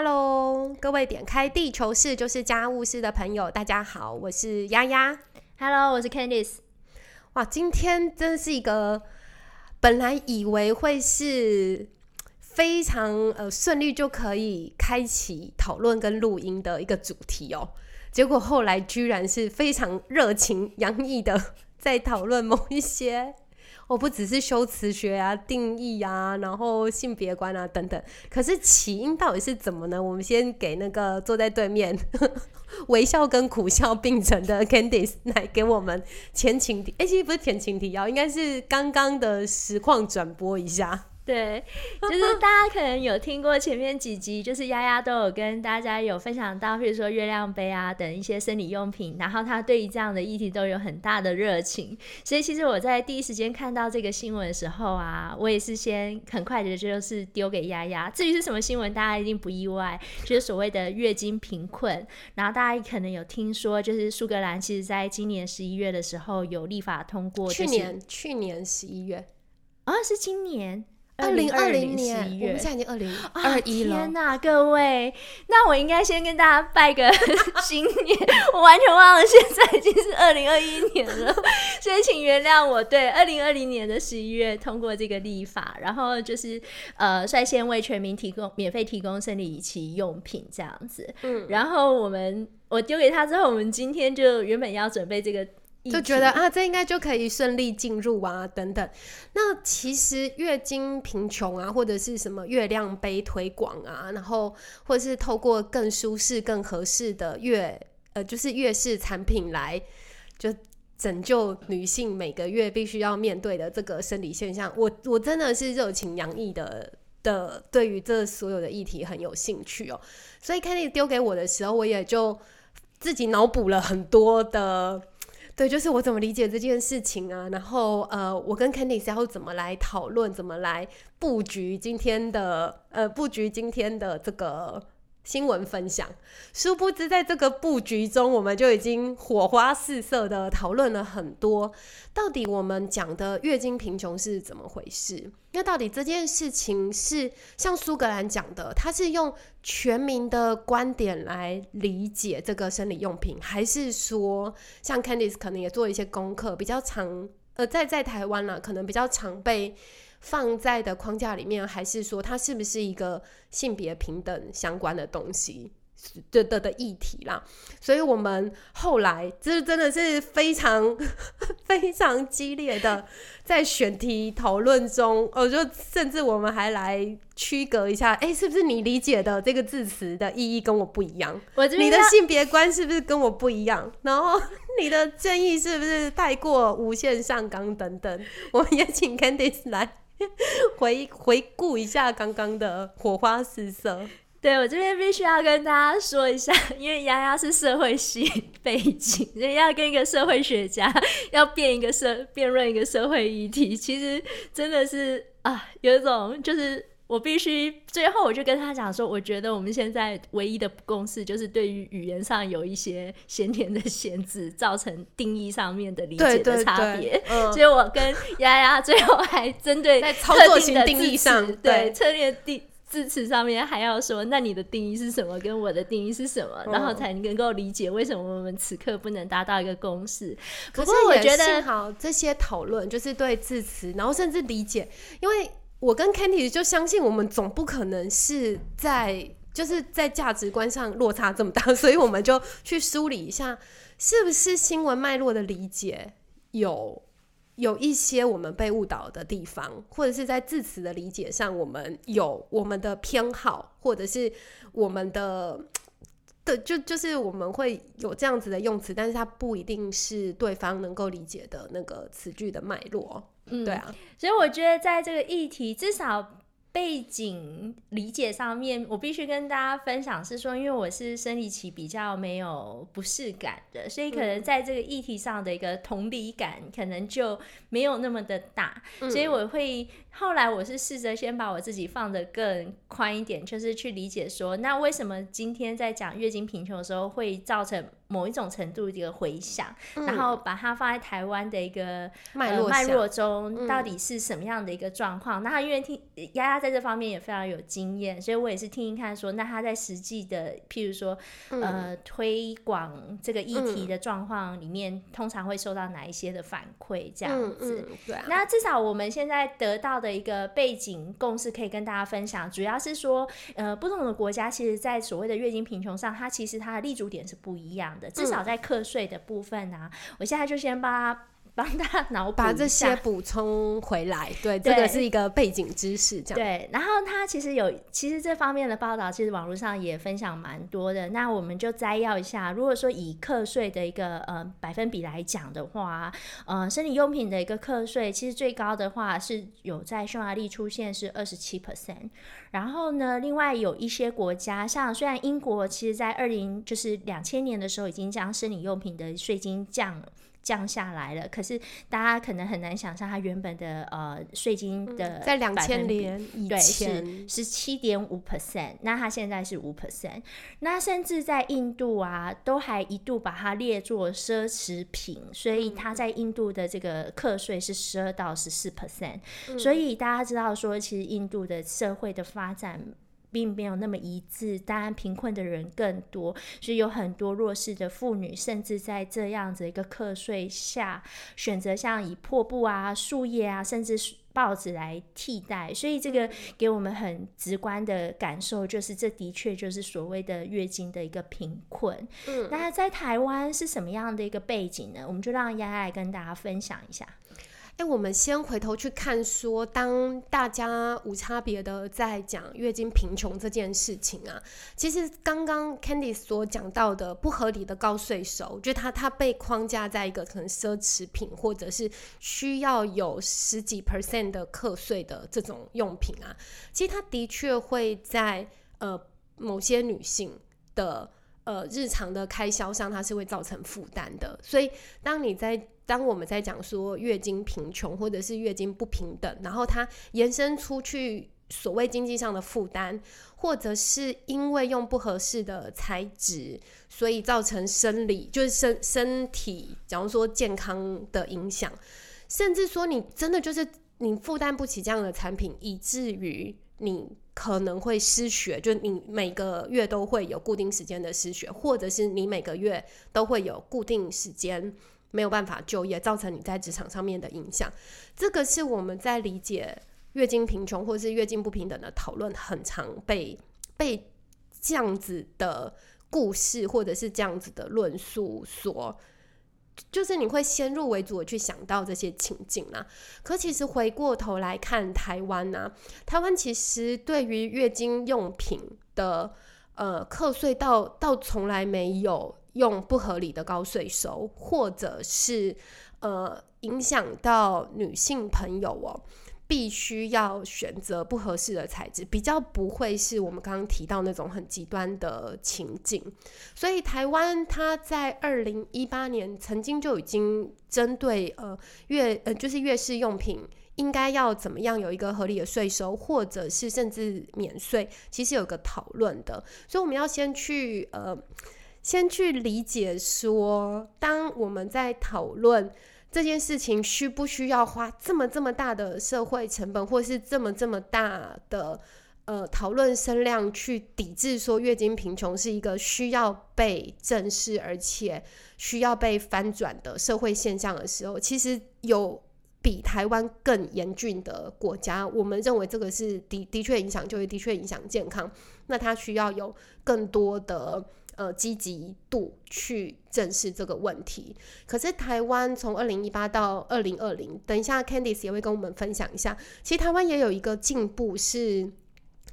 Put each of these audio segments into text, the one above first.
Hello，各位点开地球室就是家务事的朋友，大家好，我是丫丫。Hello，我是 Candice。哇，今天真是一个本来以为会是非常呃顺利就可以开启讨论跟录音的一个主题哦，结果后来居然是非常热情洋溢的 在讨论某一些。我不只是修辞学啊、定义啊，然后性别观啊等等。可是起因到底是怎么呢？我们先给那个坐在对面 微笑跟苦笑并存的 Candice 来给我们前情提，哎、其实不是前情提要，应该是刚刚的实况转播一下。对，就是大家可能有听过前面几集，就是丫丫都有跟大家有分享到，比如说月亮杯啊等一些生理用品，然后她对于这样的议题都有很大的热情。所以其实我在第一时间看到这个新闻的时候啊，我也是先很快的就是丢给丫丫。至于是什么新闻，大家一定不意外，就是所谓的月经贫困。然后大家可能有听说，就是苏格兰其实在今年十一月的时候有立法通过、就是，去年去年十一月，啊、是今年。二零二零11年，我月们现在已经二零啊二一了天。哪，各位，那我应该先跟大家拜个 新年，我完全忘了现在已经是二零二一年了，所以请原谅我对二零二零年的十一月通过这个立法，然后就是呃率先为全民提供免费提供生理仪器用品这样子，嗯，然后我们我丢给他之后，我们今天就原本要准备这个。就觉得啊，这应该就可以顺利进入啊，等等。那其实月经贫穷啊，或者是什么月亮杯推广啊，然后或者是透过更舒适、更合适的月呃，就是月式产品来就拯救女性每个月必须要面对的这个生理现象。我我真的是热情洋溢的。的对于这所有的议题很有兴趣哦，所以 Kenny 丢给我的时候，我也就自己脑补了很多的对，就是我怎么理解这件事情啊？然后呃，我跟 Candice 要怎么来讨论，怎么来布局今天的呃布局今天的这个新闻分享。殊不知，在这个布局中，我们就已经火花四射的讨论了很多，到底我们讲的月经贫穷是怎么回事？那到底这件事情是像苏格兰讲的，它是用全民的观点来理解这个生理用品，还是说像 Candice 可能也做一些功课，比较常呃在在台湾啦，可能比较常被放在的框架里面，还是说它是不是一个性别平等相关的东西？的的的议题啦，所以我们后来这真的是非常 非常激烈的在选题讨论中，我就甚至我们还来区隔一下，哎、是不是你理解的这个字词的意义跟我不一样？我你的性别观是不是跟我不一样？然后 你的正义是不是太过无限上纲等等？我们也请 Candice 来 回回顾一下刚刚的火花四射。对我这边必须要跟大家说一下，因为丫丫是社会系背景，所以要跟一个社会学家要辩一个社辩论一个社会议题，其实真的是啊，有一种就是我必须最后我就跟他讲说，我觉得我们现在唯一的不共识就是对于语言上有一些先天的限制，造成定义上面的理解的差别。嗯所以我跟丫丫最后还针对在操作型定义上对策略定字词上面还要说，那你的定义是什么，跟我的定义是什么，嗯然后才能够理解为什么我们此刻不能达到一个共识。可是不过我觉得幸好这些讨论就是对字词，然后甚至理解，因为我跟 Candy 就相信我们总不可能是在就是在价值观上落差这么大，所以我们就去梳理一下，是不是新闻脉络的理解有。有一些我们被误导的地方，或者是在字词的理解上，我们有我们的偏好，或者是我们的 对，就就是我们会有这样子的用词，但是它不一定是对方能够理解的那个词句的脉络。嗯对啊，所以我觉得在这个议题，至少背景理解上面，我必须跟大家分享是说，因为我是生理期比较没有不适感的，所以可能在这个议题上的一个同理感可能就没有那么的大，所以我会后来我是试着先把我自己放得更宽一点，就是去理解说，那为什么今天在讲月经贫穷的时候会造成某一种程度的一个回响，然后把它放在台湾的一个脉络脉下。络中，到底是什么样的一个状况？那他因为听丫丫在这方面也非常有经验，所以我也是听一看说，那他在实际的，譬如说，呃，推广这个议题的状况里面，通常会受到哪一些的反馈？这样子，嗯，对啊，那至少我们现在得到的一个背景共识可以跟大家分享，主要是说，呃，不同的国家其实，在所谓的月经贫穷上，它其实它的立足点是不一样的。至少在课税的部分啊，我现在就先帮他帮大家脑补把这些补充回来，对，这个是一个背景知识，这样。对，然后他其实有，其实这方面的报道，其实网络上也分享蛮多的。那我们就摘要一下，如果说以课税的一个呃百分比来讲的话，呃，生理用品的一个课税，其实最高的话是有在匈牙利出现是二十七 percent。然后呢，另外有一些国家，像虽然英国其实在二零就是两千年的时候已经将生理用品的税金降了。降下来了，可是大家可能很难想象，它原本的呃税金的嗯在两千年以对前，是十七点五 percent，那它现在是五 percent，那甚至在印度啊，都还一度把它列作奢侈品，所以它在印度的这个课税是十二到十四 percent，所以大家知道说，其实印度的社会的发展。并没有那么一致，当然贫困的人更多，所以有很多弱势的妇女，甚至在这样子一个课税下，选择像以破布啊、树叶啊，甚至是报纸来替代。所以这个给我们很直观的感受，就是这的确就是所谓的月经的一个贫困。嗯那在台湾是什么样的一个背景呢？我们就让丫丫来跟大家分享一下。哎、我们先回头去看说，当大家无差别的在讲月经贫穷这件事情啊，其实刚刚 Candy 所讲到的不合理的高税收，我觉得它它被框架在一个可能奢侈品或者是需要有十几 percent 的课税的这种用品啊，其实它的确会在呃某些女性的。呃，日常的开销上，它是会造成负担的。所以，当你在当我们在讲说月经贫穷或者是月经不平等，然后它延伸出去所谓经济上的负担，或者是因为用不合适的材质，所以造成生理就是身身体，假如说健康的影响，甚至说你真的就是你负担不起这样的产品，以至于你可能会失血，就你每个月都会有固定时间的失血，或者是你每个月都会有固定时间。没有办法就业，造成你在职场上面的影响。这个是我们在理解月经贫穷或是月经不平等的讨论，很常被被这样子的故事或者是这样子的论述所。就是你会先入为主的去想到这些情境啊，可其实回过头来看台湾呢、台湾其实对于月经用品的呃课税到到从来没有用不合理的高税收，或者是呃影响到女性朋友哦。必须要选择不合适的材质，比较不会是我们刚刚提到那种很极端的情境。所以台湾它在二零一八年曾经就已经针对呃月呃就是月事用品应该要怎么样有一个合理的税收，或者是甚至免税，其实有个讨论的。所以我们要先去呃先去理解说，当我们在讨论。这件事情需不需要花这么这么大的社会成本，或是这么这么大的呃讨论声量去抵制说月经贫穷是一个需要被正视而且需要被翻转的社会现象的时候，其实有比台湾更严峻的国家，我们认为这个是的的确影响就业，的确影响健康，那它需要有更多的。呃，积极度去正视这个问题。可是台湾从二零一八到二零二零，等一下 Candice 也会跟我们分享一下。其实台湾也有一个进步是。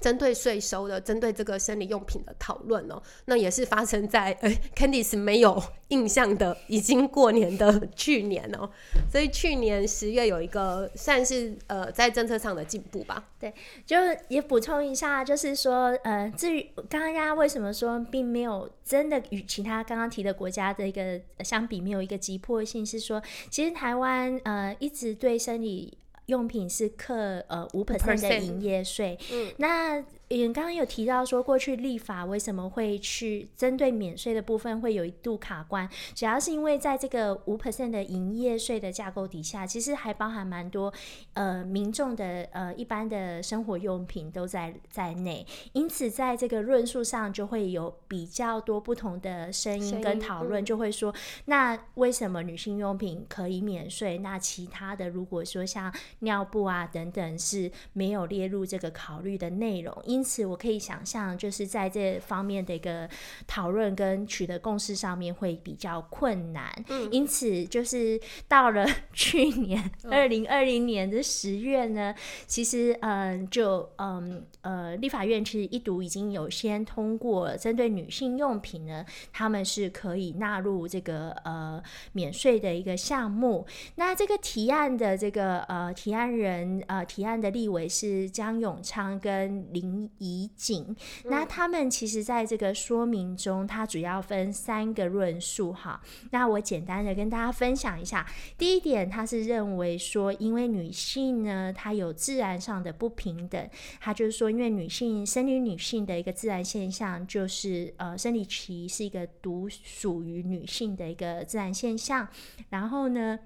针对税收的，针对这个生理用品的讨论哦，那也是发生在呃 Candice 没有印象的，已经过年的去年哦，所以去年十月有一个算是呃在政策上的进步吧。对就也补充一下，就是说，呃，至于刚刚大家为什么说并没有真的与其他刚刚提的国家的一个相比，没有一个急迫性，是说，其实台湾呃一直对生理用品是课呃五 percent 的营业税，嗯。那你刚刚有提到说，过去立法为什么会去针对免税的部分会有一度卡关，主要是因为在这个五 percent 的营业税的架构底下，其实还包含蛮多呃民众的呃一般的生活用品都在在内，因此在这个论述上就会有比较多不同的声音跟讨论，就会说，那为什么女性用品可以免税，那其他的如果说像尿布啊等等是没有列入这个考虑的内容，因此，我可以想象，就是在这方面的一个讨论跟取得共识上面会比较困难。嗯，因此，就是到了 去年二零二零年的十月呢，其实，嗯，就嗯呃，立法院其实一读已经有先通过，针对女性用品呢，他们是可以纳入这个呃免税的一个项目。那这个提案的这个呃提案人呃提案的立委是江永昌跟林。以景，那他们其实在这个说明中，它主要分三个论述哈。那我简单的跟大家分享一下。第一点，他是认为说，因为女性呢，她有自然上的不平等，他就是说，因为女性生理女性的一个自然现象，就是呃，生理期是一个独属于女性的一个自然现象。然后呢？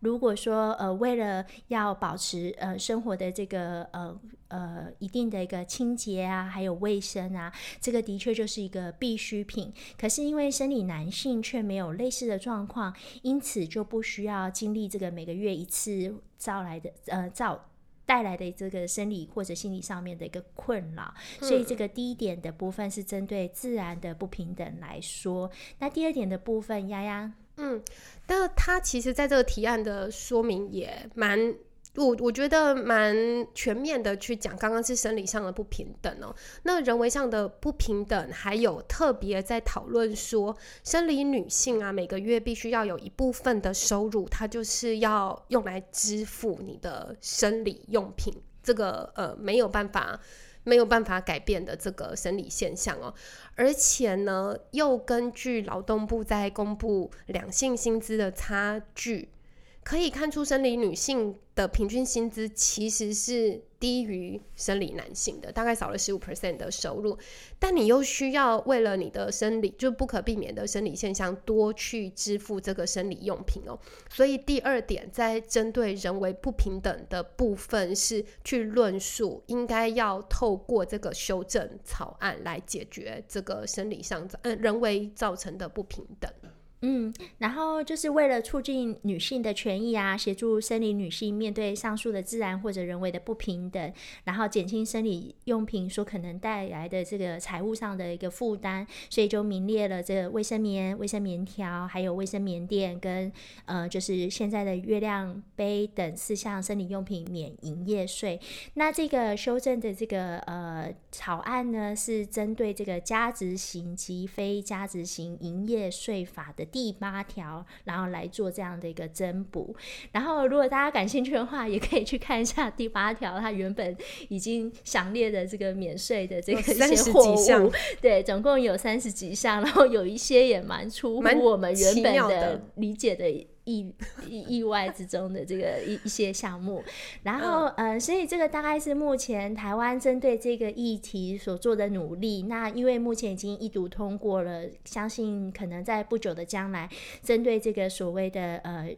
如果说呃，为了要保持呃生活的这个呃呃一定的一个清洁啊，还有卫生啊，这个的确就是一个必需品。可是因为生理男性却没有类似的状况，因此就不需要经历这个每个月一次造来的呃造带来的这个生理或者心理上面的一个困扰。所以这个第一点的部分是针对自然的不平等来说。那第二点的部分，丫丫。嗯，但他其实在这个提案的说明也蛮，我我觉得蛮全面的去讲，刚刚是生理上的不平等哦，那人为上的不平等，还有特别在讨论说，生理女性啊，每个月必须要有一部分的收入，它就是要用来支付你的生理用品，这个呃没有办法。没有办法改变的这个生理现象哦，而且呢，又根据劳动部在公布两性薪资的差距。可以看出，生理女性的平均薪资其实是低于生理男性的，大概少了十五 percent 的收入。但你又需要为了你的生理，就不可避免的生理现象，多去支付这个生理用品哦。所以第二点，在针对人为不平等的部分，是去论述应该要透过这个修正草案来解决这个生理上嗯人为造成的不平等。嗯，然后就是为了促进女性的权益啊，协助生理女性面对上述的自然或者人为的不平等，然后减轻生理用品所可能带来的这个财务上的一个负担，所以就名列了这个卫生棉、卫生棉条，还有卫生棉垫跟呃，就是现在的月亮杯等四项生理用品免营业税。那这个修正的这个呃草案呢，是针对这个加值型及非加值型营业税法的。第八条，然后来做这样的一个增补。然后，如果大家感兴趣的话，也可以去看一下第八条，它原本已经详列的这个免税的这个一些货物，对，总共有三十几项，然后有一些也蛮出乎我们原本的理解的。意意外之中的这个一一些项目，然后呃，所以这个大概是目前台湾针对这个议题所做的努力。那因为目前已经一读通过了，相信可能在不久的将来，针对这个所谓的呃。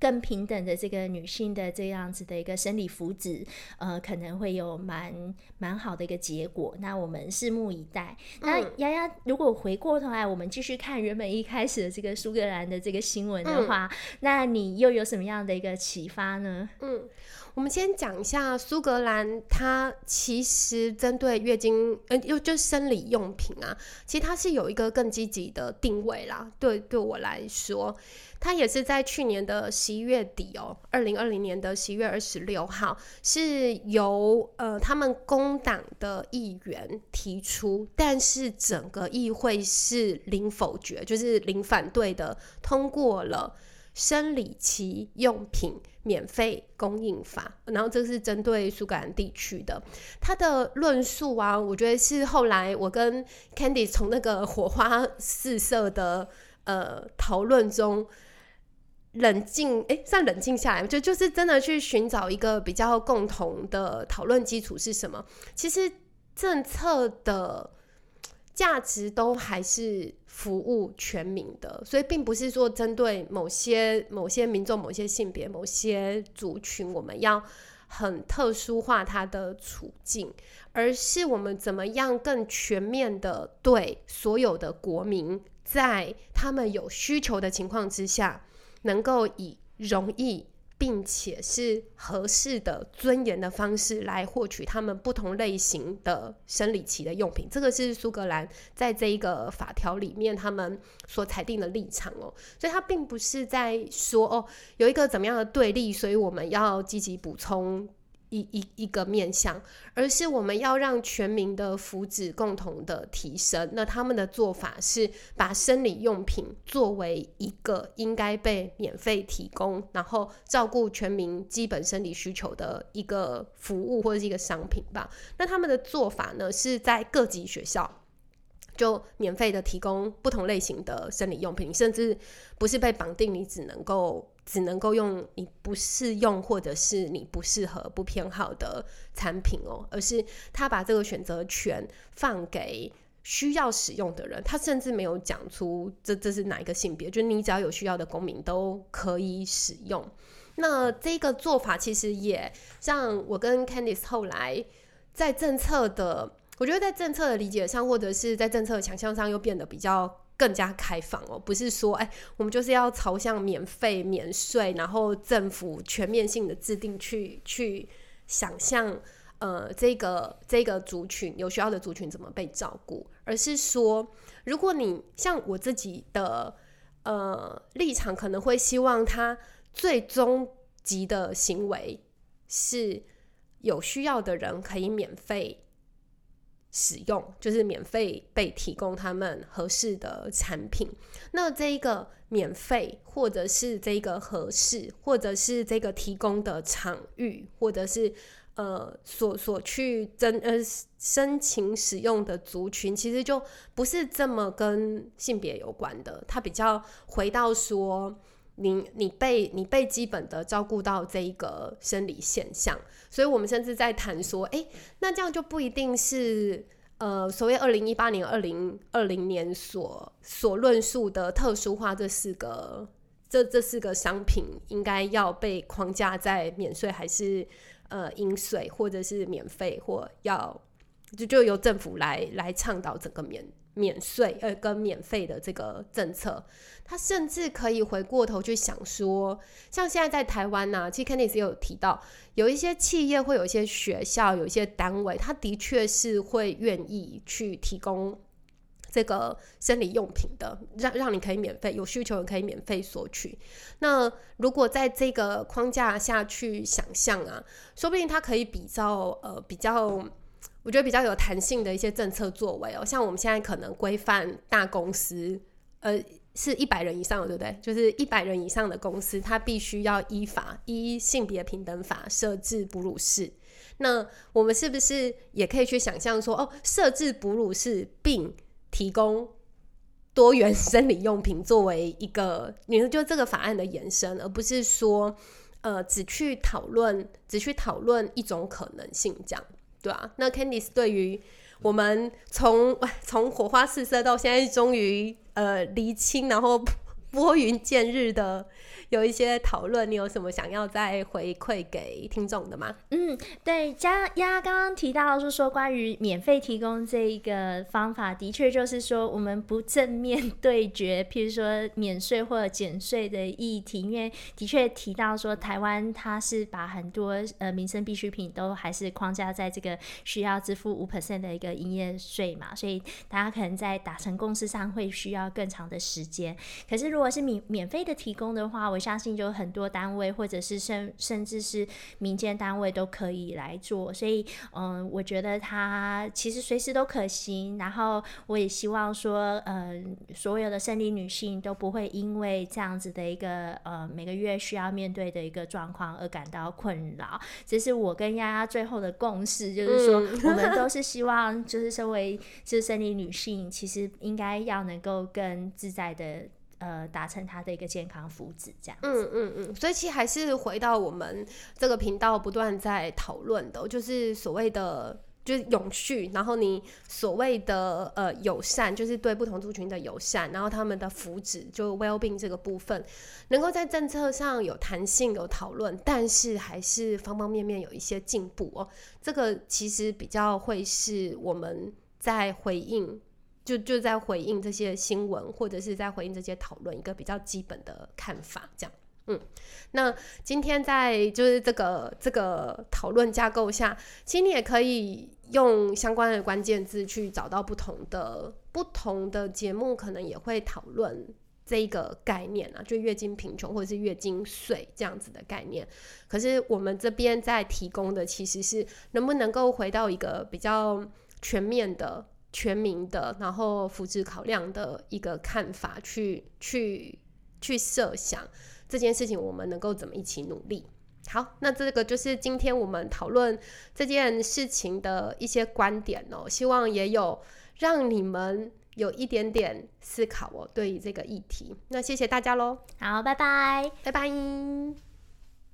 更平等的这个女性的这样子的一个生理福祉，呃，可能会有蛮蛮好的一个结果。那我们拭目以待。那丫丫，如果回过头来，我们继续看原本一开始的这个苏格兰的这个新闻的话，那你又有什么样的一个启发呢？嗯，我们先讲一下苏格兰，它其实针对月经，呃，又就生理用品啊，其实它是有一个更积极的定位啦。对，对我来说。它也是在去年的十一月底哦，二零二零年的十一月二十六号，是由呃他们工党的议员提出，但是整个议会是零否决，就是零反对的，通过了生理期用品免费供应法。然后这是针对苏格兰地区的，他的论述啊，我觉得是后来我跟 Candy 从那个火花四射的呃讨论中。冷静，诶，算冷静下来，就就是真的去寻找一个比较共同的讨论基础是什么？其实政策的价值都还是服务全民的，所以并不是说针对某些某些民众、某些性别、某些族群，我们要很特殊化他的处境，而是我们怎么样更全面的对所有的国民，在他们有需求的情况之下。能够以容易并且是合适的尊严的方式来获取他们不同类型的生理期的用品，这个是苏格兰在这一个法条里面他们所裁定的立场哦，所以他并不是在说哦有一个怎么样的对立，所以我们要积极补充。一一一个面向，而是我们要让全民的福祉共同的提升。那他们的做法是把生理用品作为一个应该被免费提供，然后照顾全民基本生理需求的一个服务或者是一个商品吧。那他们的做法呢，是在各级学校。就免费的提供不同类型的生理用品，甚至不是被绑定，你只能够只能够用你不适用或者是你不适合不偏好的产品哦，而是他把这个选择权放给需要使用的人，他甚至没有讲出这这是哪一个性别，就是你只要有需要的公民都可以使用。那这个做法其实也像我跟 Candice 后来在政策的。我觉得在政策的理解上，或者是在政策的强项上，又变得比较更加开放哦。不是说，哎，我们就是要朝向免费、免税，然后政府全面性的制定去去想象，呃，这个这个族群有需要的族群怎么被照顾，而是说，如果你像我自己的呃立场，可能会希望他最终极的行为是有需要的人可以免费。使用就是免费被提供他们合适的产品，那这一个免费，或者是这个合适，或者是这个提供的场域，或者是呃所所去征呃申请使用的族群，其实就不是这么跟性别有关的，它比较回到说。你你被你被基本的照顾到这一个生理现象，所以我们甚至在谈说，哎，那这样就不一定是呃所谓二零一八年、二零二零年所所论述的特殊化这四个这这四个商品应该要被框架在免税还是呃应税，或者是免费或要就就由政府来来倡导整个免。免税呃，跟免费的这个政策，他甚至可以回过头去想说，像现在在台湾呢，其实 Kenny 也有提到，有一些企业会有一些学校，有一些单位，他的确是会愿意去提供这个生理用品的，让让你可以免费，有需求可以免费索取。那如果在这个框架下去想象啊，说不定它可以比较呃比较。我觉得比较有弹性的一些政策作为哦，像我们现在可能规范大公司，呃，是一百人以上的，对不对？就是一百人以上的公司，它必须要依法依性别平等法设置哺乳室。那我们是不是也可以去想象说，哦，设置哺乳室并提供多元生理用品作为一个，你说就这个法案的延伸，而不是说，呃，只去讨论，只去讨论一种可能性这样。对啊，那 Candice 对于我们从从火花四射到现在终于呃厘清，然后拨云见日的。有一些讨论，你有什么想要再回馈给听众的吗？嗯，对，佳丫刚刚提到是说关于免费提供这一个方法，的确就是说我们不正面对决，譬如说免税或者减税的议题，因为的确提到说台湾它是把很多呃民生必需品都还是框架在这个需要支付五 percent 的一个营业税嘛，所以大家可能在达成共识上会需要更长的时间。可是如果是免免费的提供的话，我我相信就很多单位，或者是甚甚至是民间单位都可以来做，所以嗯，我觉得它其实随时都可行。然后我也希望说，嗯，所有的生理女性都不会因为这样子的一个呃每个月需要面对的一个状况而感到困扰。这是我跟丫丫最后的共识，就是说我们 都是希望，就是身为就是生理女性，其实应该要能够更自在的。呃达成他的一个健康福祉这样。嗯嗯嗯，所以其实还是回到我们这个频道不断在讨论的，就是所谓的。就是永续，然后你所谓的呃友善，就是对不同族群的友善，然后他们的福祉，就 well being 这个部分，能够在政策上有弹性、有讨论，但是还是方方面面有一些进步哦。这个其实比较会是我们在回应，就就在回应这些新闻，或者是在回应这些讨论一个比较基本的看法，这样。嗯，那今天在就是这个这个讨论架构下，其实你也可以用相关的关键字去找到不同的不同的节目，可能也会讨论这一个概念啊，就月经贫穷或者是月经税这样子的概念。可是我们这边在提供的其实是能不能够回到一个比较全面的、全民的，然后福祉考量的一个看法，去去去设想。这件事情我们能够怎么一起努力？好，那这个就是今天我们讨论这件事情的一些观点哦，希望也有让你们有一点点思考哦，对于这个议题。那谢谢大家喽，好，拜拜，拜拜。